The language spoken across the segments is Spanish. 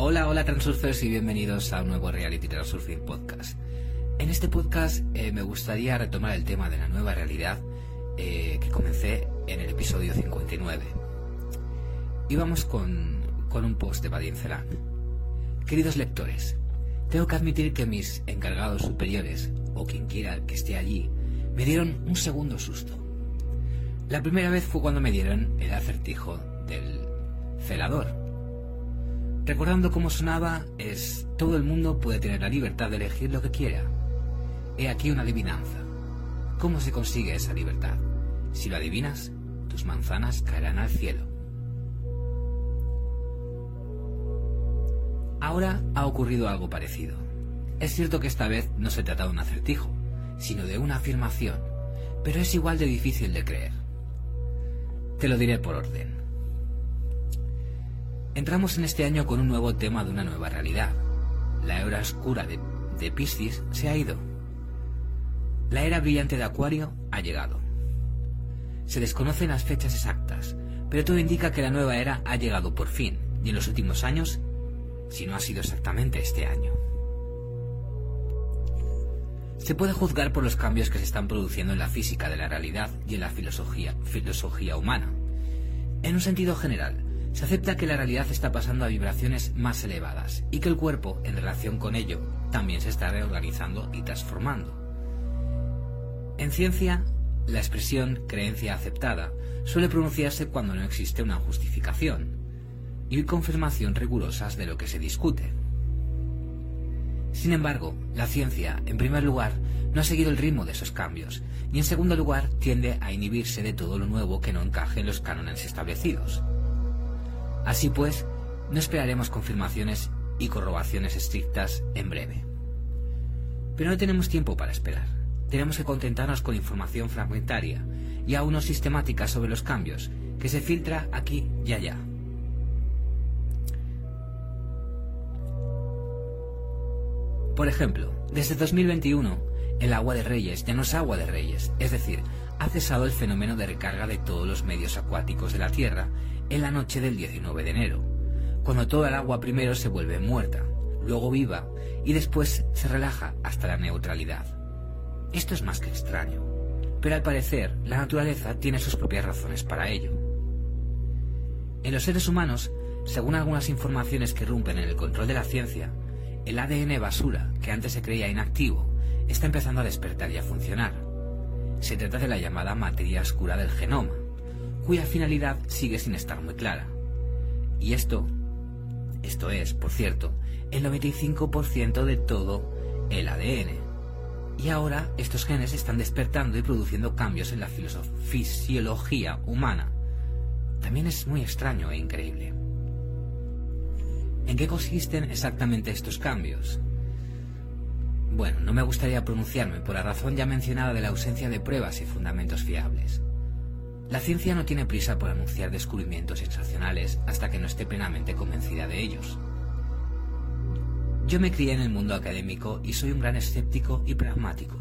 Hola, hola Transurfers y bienvenidos a un nuevo Reality Transurfing Podcast. En este podcast eh, me gustaría retomar el tema de la nueva realidad eh, que comencé en el episodio 59. Íbamos con, con un post de Badin Celan. Queridos lectores, tengo que admitir que mis encargados superiores, o quien quiera que esté allí, me dieron un segundo susto. La primera vez fue cuando me dieron el acertijo del celador Recordando cómo sonaba, es todo el mundo puede tener la libertad de elegir lo que quiera. He aquí una adivinanza. ¿Cómo se consigue esa libertad? Si lo adivinas, tus manzanas caerán al cielo. Ahora ha ocurrido algo parecido. Es cierto que esta vez no se trata de un acertijo, sino de una afirmación, pero es igual de difícil de creer. Te lo diré por orden. Entramos en este año con un nuevo tema de una nueva realidad. La era oscura de, de Piscis se ha ido. La era brillante de Acuario ha llegado. Se desconocen las fechas exactas, pero todo indica que la nueva era ha llegado por fin, y en los últimos años, si no ha sido exactamente este año. Se puede juzgar por los cambios que se están produciendo en la física de la realidad y en la filosofía, filosofía humana. En un sentido general, se acepta que la realidad está pasando a vibraciones más elevadas y que el cuerpo, en relación con ello, también se está reorganizando y transformando. En ciencia, la expresión creencia aceptada suele pronunciarse cuando no existe una justificación y confirmación rigurosas de lo que se discute. Sin embargo, la ciencia, en primer lugar, no ha seguido el ritmo de esos cambios, y en segundo lugar tiende a inhibirse de todo lo nuevo que no encaje en los cánones establecidos. Así pues, no esperaremos confirmaciones y corrobaciones estrictas en breve. Pero no tenemos tiempo para esperar. Tenemos que contentarnos con información fragmentaria y aún no sistemática sobre los cambios, que se filtra aquí y allá. Por ejemplo, desde 2021, el agua de Reyes ya no es agua de Reyes, es decir, ha cesado el fenómeno de recarga de todos los medios acuáticos de la Tierra en la noche del 19 de enero, cuando toda el agua primero se vuelve muerta, luego viva y después se relaja hasta la neutralidad. Esto es más que extraño, pero al parecer la naturaleza tiene sus propias razones para ello. En los seres humanos, según algunas informaciones que rompen en el control de la ciencia, el ADN basura, que antes se creía inactivo, está empezando a despertar y a funcionar. Se trata de la llamada materia oscura del genoma, cuya finalidad sigue sin estar muy clara. Y esto, esto es, por cierto, el 95% de todo el ADN. Y ahora estos genes están despertando y produciendo cambios en la fisiología humana. También es muy extraño e increíble. ¿En qué consisten exactamente estos cambios? Bueno, no me gustaría pronunciarme por la razón ya mencionada de la ausencia de pruebas y fundamentos fiables. La ciencia no tiene prisa por anunciar descubrimientos sensacionales hasta que no esté plenamente convencida de ellos. Yo me crié en el mundo académico y soy un gran escéptico y pragmático.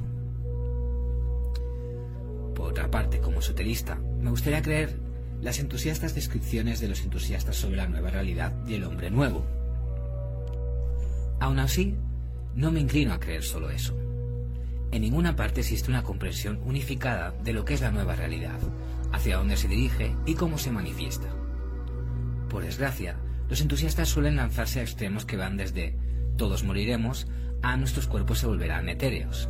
Por otra parte, como esoterista, me gustaría creer las entusiastas descripciones de los entusiastas sobre la nueva realidad y el hombre nuevo. Aún así, no me inclino a creer solo eso. En ninguna parte existe una comprensión unificada de lo que es la nueva realidad, hacia dónde se dirige y cómo se manifiesta. Por desgracia, los entusiastas suelen lanzarse a extremos que van desde todos moriremos a nuestros cuerpos se volverán etéreos.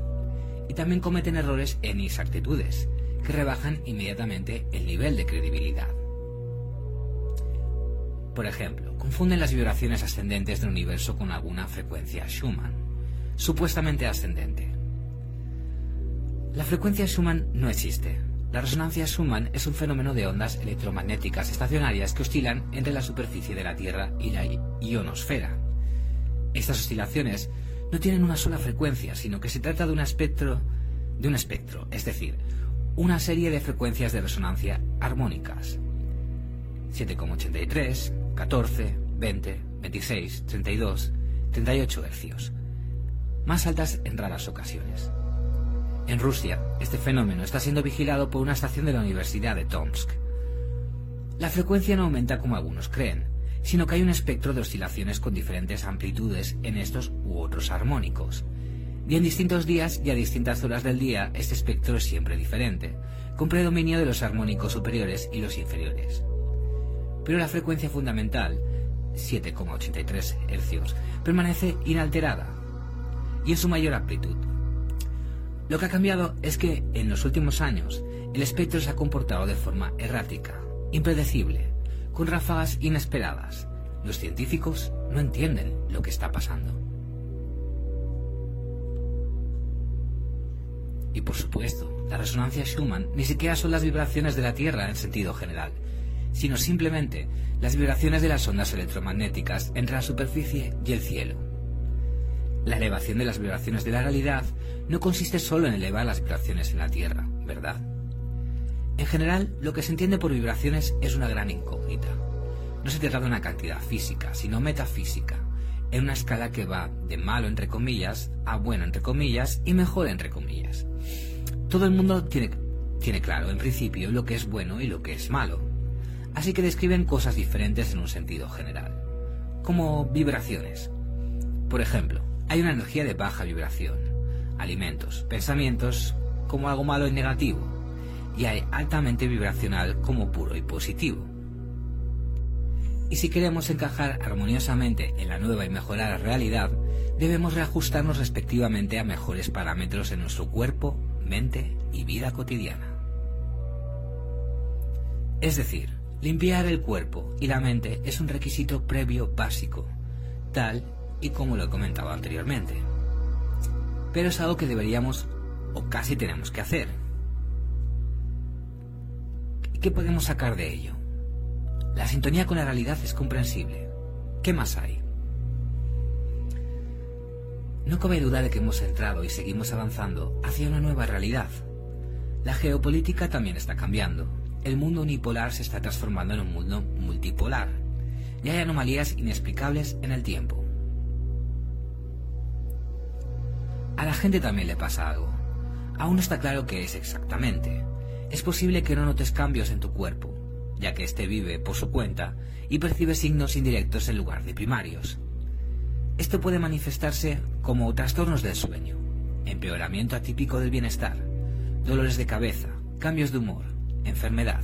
Y también cometen errores en inexactitudes, que rebajan inmediatamente el nivel de credibilidad. Por ejemplo, confunden las vibraciones ascendentes del universo con alguna frecuencia Schumann, supuestamente ascendente. La frecuencia Schumann no existe, la resonancia Schumann es un fenómeno de ondas electromagnéticas estacionarias que oscilan entre la superficie de la Tierra y la ionosfera. Estas oscilaciones no tienen una sola frecuencia, sino que se trata de un espectro, de un espectro, es decir, una serie de frecuencias de resonancia armónicas. 7,83, 14, 20, 26, 32, 38 Hz, más altas en raras ocasiones. En Rusia, este fenómeno está siendo vigilado por una estación de la Universidad de Tomsk. La frecuencia no aumenta como algunos creen, sino que hay un espectro de oscilaciones con diferentes amplitudes en estos u otros armónicos. Y en distintos días y a distintas horas del día este espectro es siempre diferente, con predominio de los armónicos superiores y los inferiores. Pero la frecuencia fundamental, 7,83 Hz, permanece inalterada y en su mayor amplitud. Lo que ha cambiado es que en los últimos años el espectro se ha comportado de forma errática, impredecible, con ráfagas inesperadas. Los científicos no entienden lo que está pasando. Y por supuesto, la resonancia Schumann ni siquiera son las vibraciones de la Tierra en sentido general, sino simplemente las vibraciones de las ondas electromagnéticas entre la superficie y el cielo. La elevación de las vibraciones de la realidad no consiste solo en elevar las vibraciones en la Tierra, ¿verdad? En general, lo que se entiende por vibraciones es una gran incógnita. No se trata de una cantidad física, sino metafísica, en una escala que va de malo entre comillas a bueno entre comillas y mejor entre comillas. Todo el mundo tiene, tiene claro en principio lo que es bueno y lo que es malo, así que describen cosas diferentes en un sentido general, como vibraciones. Por ejemplo, hay una energía de baja vibración, alimentos, pensamientos como algo malo y negativo, y hay altamente vibracional como puro y positivo. Y si queremos encajar armoniosamente en la nueva y mejorada realidad, debemos reajustarnos respectivamente a mejores parámetros en nuestro cuerpo, mente y vida cotidiana. Es decir, limpiar el cuerpo y la mente es un requisito previo básico, tal y como lo he comentado anteriormente. Pero es algo que deberíamos o casi tenemos que hacer. ¿Qué podemos sacar de ello? La sintonía con la realidad es comprensible. ¿Qué más hay? No cabe duda de que hemos entrado y seguimos avanzando hacia una nueva realidad. La geopolítica también está cambiando. El mundo unipolar se está transformando en un mundo multipolar. Y hay anomalías inexplicables en el tiempo. A la gente también le pasa algo. Aún no está claro qué es exactamente. Es posible que no notes cambios en tu cuerpo, ya que éste vive por su cuenta y percibe signos indirectos en lugar de primarios. Esto puede manifestarse como trastornos del sueño, empeoramiento atípico del bienestar, dolores de cabeza, cambios de humor, enfermedad.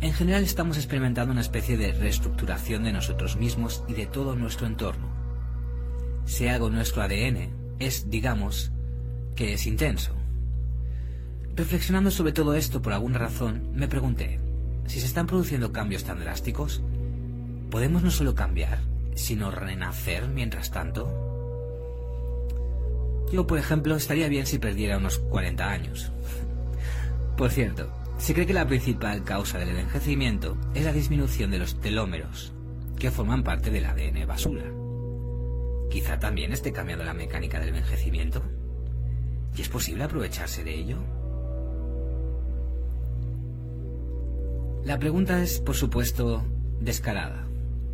En general estamos experimentando una especie de reestructuración de nosotros mismos y de todo nuestro entorno si algo nuestro ADN es, digamos, que es intenso. Reflexionando sobre todo esto por alguna razón, me pregunté, si se están produciendo cambios tan drásticos, ¿podemos no solo cambiar, sino renacer mientras tanto? Yo, por ejemplo, estaría bien si perdiera unos 40 años. Por cierto, se cree que la principal causa del envejecimiento es la disminución de los telómeros, que forman parte del ADN basura. Quizá también esté cambiando la mecánica del envejecimiento. ¿Y es posible aprovecharse de ello? La pregunta es, por supuesto, descarada,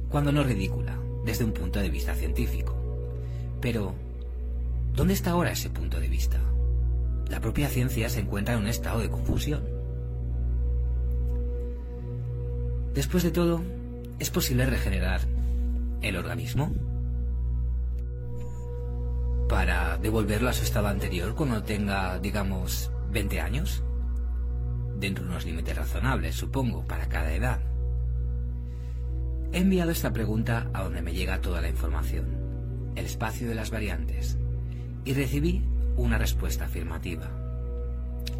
cuando no ridícula, desde un punto de vista científico. Pero, ¿dónde está ahora ese punto de vista? La propia ciencia se encuentra en un estado de confusión. Después de todo, ¿es posible regenerar el organismo? para devolverlo a su estado anterior cuando tenga, digamos, 20 años? Dentro de unos límites razonables, supongo, para cada edad. He enviado esta pregunta a donde me llega toda la información, el espacio de las variantes, y recibí una respuesta afirmativa.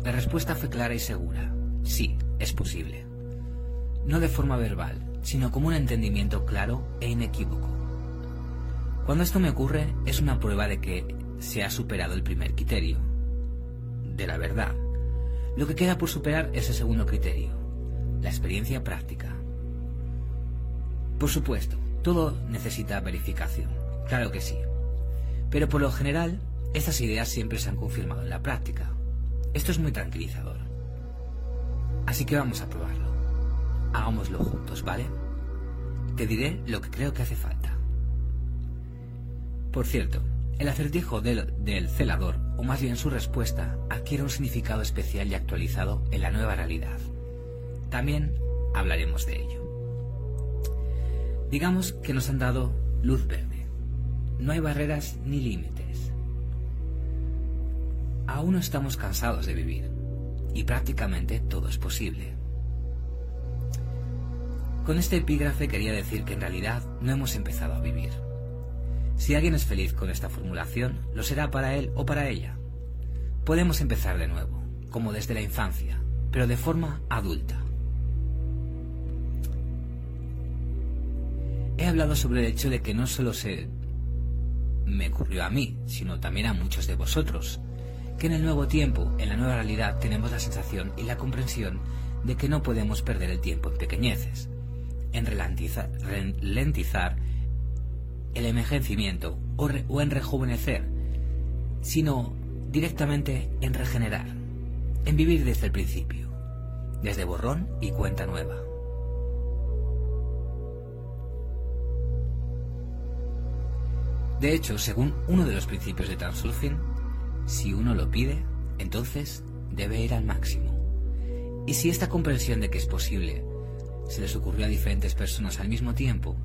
La respuesta fue clara y segura. Sí, es posible. No de forma verbal, sino como un entendimiento claro e inequívoco. Cuando esto me ocurre es una prueba de que se ha superado el primer criterio, de la verdad. Lo que queda por superar es el segundo criterio, la experiencia práctica. Por supuesto, todo necesita verificación, claro que sí. Pero por lo general, estas ideas siempre se han confirmado en la práctica. Esto es muy tranquilizador. Así que vamos a probarlo. Hagámoslo juntos, ¿vale? Te diré lo que creo que hace falta. Por cierto, el acertijo del, del, celador, o más bien su respuesta, adquiere un significado especial y actualizado en la nueva realidad. También hablaremos de ello. Digamos que nos han dado luz verde. No hay barreras ni límites. Aún no estamos cansados de vivir y prácticamente todo es posible. Con este epígrafe quería decir que en realidad no hemos empezado a vivir. Si alguien es feliz con esta formulación, lo será para él o para ella. Podemos empezar de nuevo, como desde la infancia, pero de forma adulta. He hablado sobre el hecho de que no solo se me ocurrió a mí, sino también a muchos de vosotros, que en el nuevo tiempo, en la nueva realidad, tenemos la sensación y la comprensión de que no podemos perder el tiempo en pequeñeces, en ralentizar, el envejecimiento o, en rejuvenecer, sino directamente en regenerar, en vivir desde el principio, desde borrón y cuenta nueva. De hecho, según uno de los principios de Transurfing, si uno lo pide, entonces debe ir al máximo. Y si esta comprensión de que es posible se les ocurrió a diferentes personas al mismo tiempo,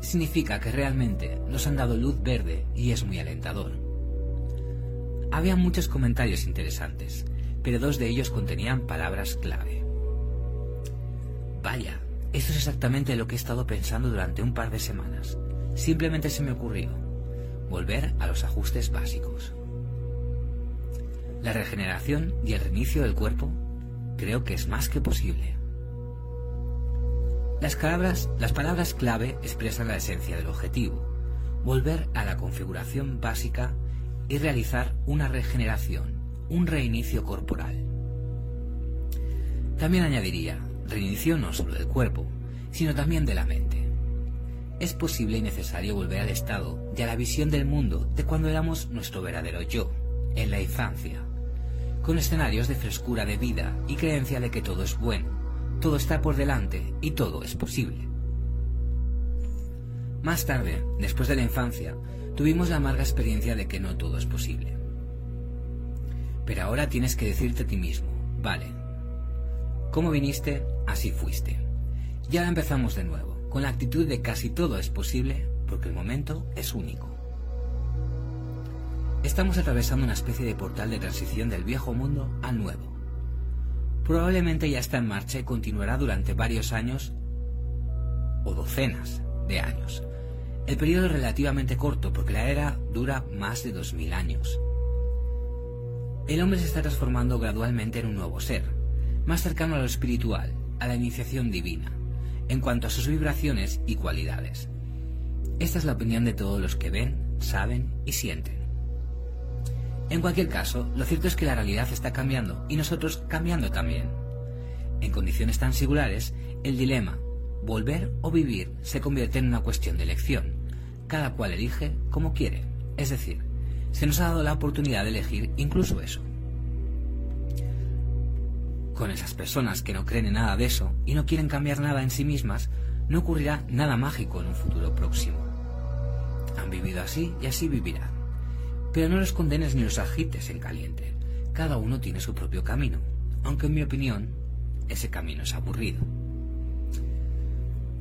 significa que realmente nos han dado luz verde y es muy alentador. Había muchos comentarios interesantes, pero dos de ellos contenían palabras clave. Vaya, esto es exactamente lo que he estado pensando durante un par de semanas. Simplemente se me ocurrió volver a los ajustes básicos. La regeneración y el reinicio del cuerpo creo que es más que posible. Las palabras, las palabras clave expresan la esencia del objetivo, volver a la configuración básica y realizar una regeneración, un reinicio corporal. También añadiría, reinicio no solo del cuerpo, sino también de la mente. Es posible y necesario volver al estado y a la visión del mundo de cuando éramos nuestro verdadero yo, en la infancia, con escenarios de frescura de vida y creencia de que todo es bueno, todo está por delante y todo es posible. Más tarde, después de la infancia, tuvimos la amarga experiencia de que no todo es posible. Pero ahora tienes que decirte a ti mismo, vale, como viniste, así fuiste. Y ahora empezamos de nuevo, con la actitud de casi todo es posible, porque el momento es único. Estamos atravesando una especie de portal de transición del viejo mundo al nuevo. Probablemente ya está en marcha y continuará durante varios años o docenas de años. El periodo es relativamente corto porque la era dura más de 2000 años. El hombre se está transformando gradualmente en un nuevo ser, más cercano a lo espiritual, a la iniciación divina, en cuanto a sus vibraciones y cualidades. Esta es la opinión de todos los que ven, saben y sienten. En cualquier caso, lo cierto es que la realidad está cambiando y nosotros cambiando también. En condiciones tan singulares, el dilema, volver o vivir, se convierte en una cuestión de elección. Cada cual elige como quiere. Es decir, se nos ha dado la oportunidad de elegir incluso eso. Con esas personas que no creen en nada de eso y no quieren cambiar nada en sí mismas, no ocurrirá nada mágico en un futuro próximo. Han vivido así y así vivirán. Pero no los condenes ni los agites en caliente. Cada uno tiene su propio camino, aunque en mi opinión ese camino es aburrido.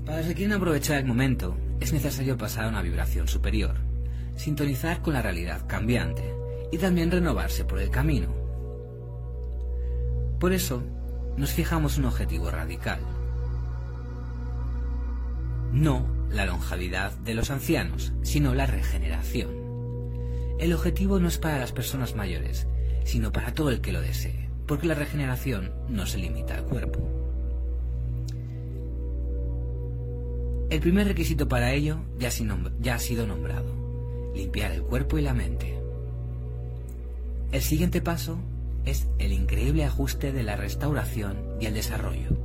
Para los que quieren aprovechar el momento, es necesario pasar a una vibración superior, sintonizar con la realidad cambiante y también renovarse por el camino. Por eso, nos fijamos un objetivo radical. No la longevidad de los ancianos, sino la regeneración. El objetivo no es para las personas mayores, sino para todo el que lo desee, porque la regeneración no se limita al cuerpo. El primer requisito para ello ya, ha sido nombrado, limpiar el cuerpo y la mente. El siguiente paso es el increíble ajuste de la restauración y el desarrollo.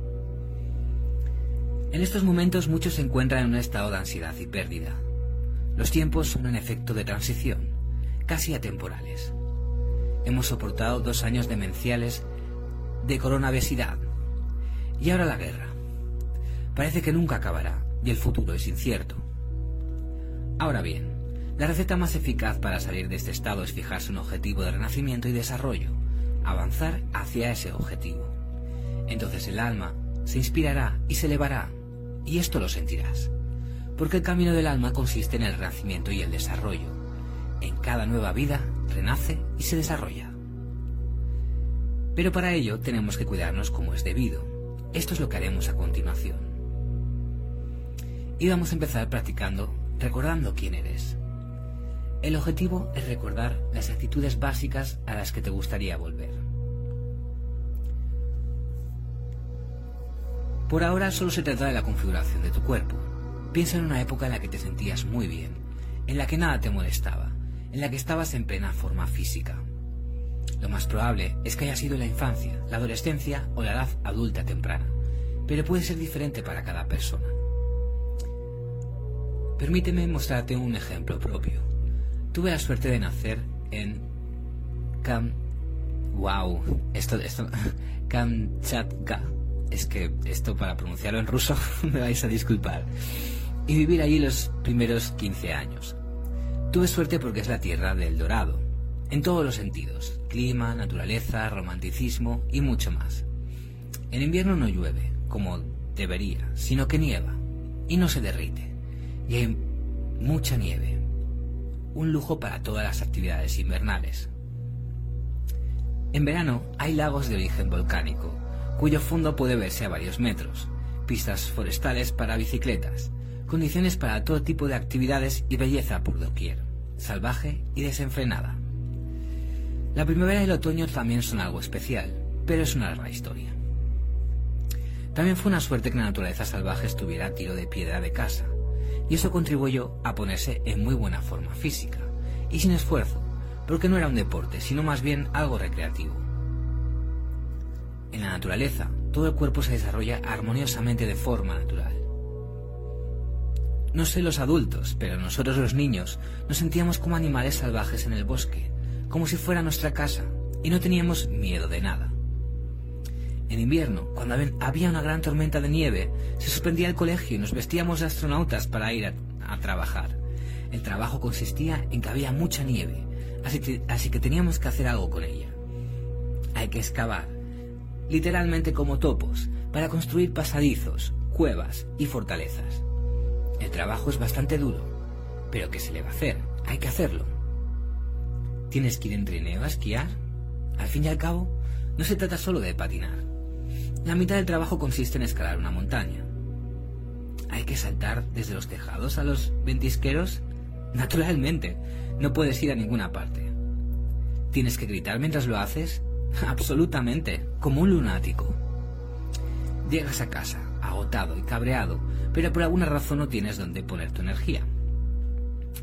En estos momentos muchos se encuentran en un estado de ansiedad y pérdida. Los tiempos son un efecto de transición casi atemporales. Hemos soportado dos años demenciales de coronavesidad y ahora la guerra. Parece que nunca acabará y el futuro es incierto. Ahora bien, La receta más eficaz para salir de este estado es fijarse un objetivo de renacimiento y desarrollo, avanzar hacia ese objetivo. Entonces el alma se inspirará y se elevará, y esto lo sentirás, porque el camino del alma consiste en el renacimiento y el desarrollo. Cada nueva vida renace y se desarrolla. Pero para ello tenemos que cuidarnos como es debido. Esto es lo que haremos a continuación. Y vamos a empezar practicando recordando quién eres. El objetivo es recordar las actitudes básicas a las que te gustaría volver. Por ahora solo se trata de la configuración de tu cuerpo. Piensa en una época en la que te sentías muy bien, en la que nada te molestaba, en la que estabas en plena forma física. Lo más probable es que haya sido la infancia, la adolescencia o la edad adulta temprana, pero puede ser diferente para cada persona. Permíteme mostrarte un ejemplo propio. Tuve la suerte de nacer en Kam... Wow, esto, esto, Kamchatka. Es que esto para pronunciarlo en ruso me vais a disculpar. Y vivir allí los primeros 15 años. Tuve suerte porque es la tierra del dorado, en todos los sentidos, clima, naturaleza, romanticismo y mucho más. En invierno no llueve, como debería, sino que nieva, y no se derrite, y hay mucha nieve, un lujo para todas las actividades invernales. En verano hay lagos de origen volcánico, cuyo fondo puede verse a varios metros, pistas forestales para bicicletas, condiciones para todo tipo de actividades y belleza por doquier, salvaje y desenfrenada. La primavera y el otoño también son algo especial, pero es una larga historia. También fue una suerte que la naturaleza salvaje estuviera a tiro de piedra de casa, y eso contribuyó a ponerse en muy buena forma física, y sin esfuerzo, porque no era un deporte, sino más bien algo recreativo. En la naturaleza, todo el cuerpo se desarrolla armoniosamente de forma natural. No sé los adultos, pero nosotros los niños nos sentíamos como animales salvajes en el bosque, como si fuera nuestra casa, y no teníamos miedo de nada. En invierno, cuando había una gran tormenta de nieve, se suspendía el colegio y nos vestíamos de astronautas para ir a, trabajar. El trabajo consistía en que había mucha nieve, así así que teníamos que hacer algo con ella. Hay que excavar, literalmente como topos, para construir pasadizos, cuevas y fortalezas. El trabajo es bastante duro, pero ¿qué se le va a hacer? Hay que hacerlo. ¿Tienes que ir en trineo a esquiar? Al fin y al cabo, no se trata solo de patinar. La mitad del trabajo consiste en escalar una montaña. ¿Hay que saltar desde los tejados a los ventisqueros? Naturalmente, no puedes ir a ninguna parte. ¿Tienes que gritar mientras lo haces? Absolutamente, como un lunático. Llegas a casa, agotado y cabreado, pero por alguna razón no tienes dónde poner tu energía.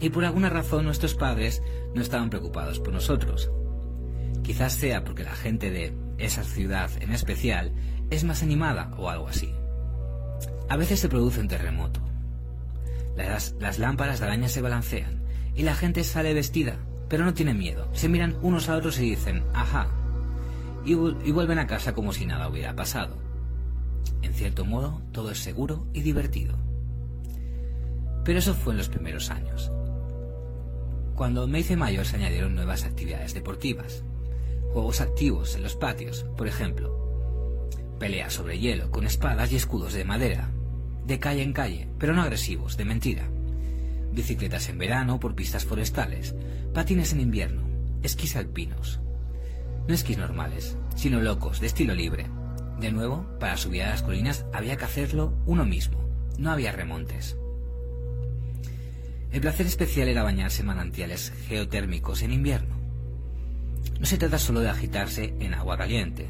Y por alguna razón nuestros padres no estaban preocupados por nosotros. Quizás sea porque la gente de esa ciudad en especial es más animada o algo así. A veces se produce un terremoto. Las, lámparas de araña se balancean y la gente sale vestida, pero no tiene miedo. Se miran unos a otros y dicen, ajá, y, y vuelven a casa como si nada hubiera pasado. En cierto modo, todo es seguro y divertido. Pero eso fue en los primeros años. Cuando me hice mayor se añadieron nuevas actividades deportivas, juegos activos en los patios, por ejemplo, Pelea sobre hielo, con espadas y escudos de madera, de calle en calle, pero no agresivos, de mentira. Bicicletas en verano por pistas forestales, patines en invierno, esquís alpinos. No esquís normales, sino locos, de estilo libre. De nuevo, para subir a las colinas había que hacerlo uno mismo, no había remontes. El placer especial era bañarse en manantiales geotérmicos en invierno. No se trata solo de agitarse en agua caliente,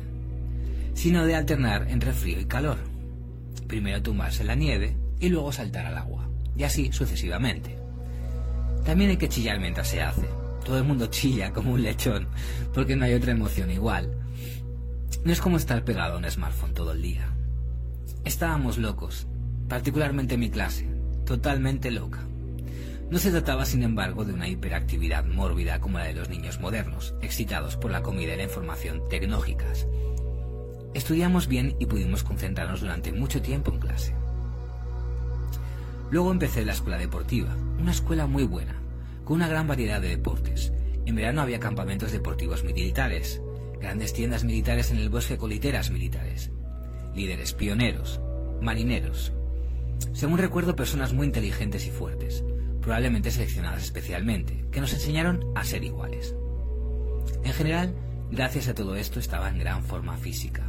sino de alternar entre frío y calor. Primero tumbarse en la nieve y luego saltar al agua, y así sucesivamente. También hay que chillar mientras se hace. Todo el mundo chilla como un lechón, porque no hay otra emoción igual. No es como estar pegado a un smartphone todo el día. Estábamos locos, particularmente mi clase, totalmente loca. No se trataba, sin embargo, de una hiperactividad mórbida como la de los niños modernos, excitados por la comida y la información tecnológicas, Estudiamos bien y pudimos concentrarnos durante mucho tiempo en clase. Luego empecé la escuela deportiva, una escuela muy buena, con una gran variedad de deportes. En verano había campamentos deportivos militares, grandes tiendas militares en el bosque con literas militares, líderes pioneros, marineros. Según recuerdo, personas muy inteligentes y fuertes, probablemente seleccionadas especialmente, que nos enseñaron a ser iguales. En general, gracias a todo esto estaba en gran forma física.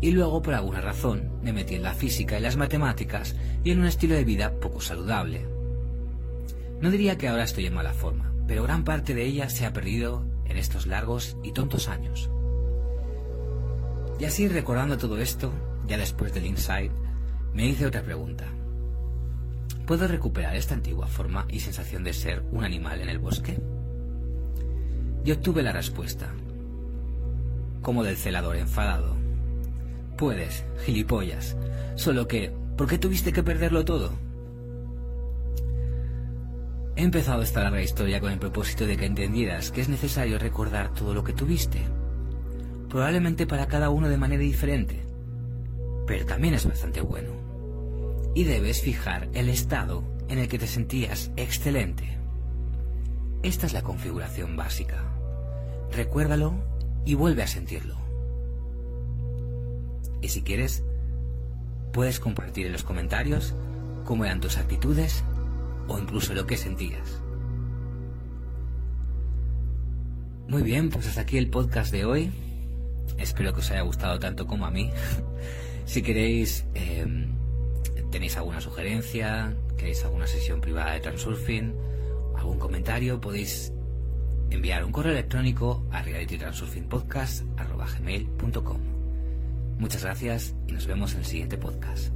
Y luego, por alguna razón, me metí en la física y las matemáticas y en un estilo de vida poco saludable. No diría que ahora estoy en mala forma, pero gran parte de ella se ha perdido en estos largos y tontos años. Y así recordando todo esto, ya después del insight, me hice otra pregunta. ¿Puedo recuperar esta antigua forma y sensación de ser un animal en el bosque? Y obtuve la respuesta, como del celador enfadado. Puedes, gilipollas, solo que, ¿por qué tuviste que perderlo todo? He empezado esta larga historia con el propósito de que entendieras que es necesario recordar todo lo que tuviste, probablemente para cada uno de manera diferente, pero también es bastante bueno. Y debes fijar el estado en el que te sentías excelente. Esta es la configuración básica. Recuérdalo y vuelve a sentirlo. Y si quieres, puedes compartir en los comentarios cómo eran tus actitudes o incluso lo que sentías. Muy bien, pues hasta aquí el podcast de hoy. Espero que os haya gustado tanto como a mí. si queréis, em, tenéis alguna sugerencia, queréis alguna sesión privada de Transurfing, algún comentario, podéis enviar un correo electrónico a realitytransurfingpodcast.com. Muchas gracias y nos vemos en el siguiente podcast.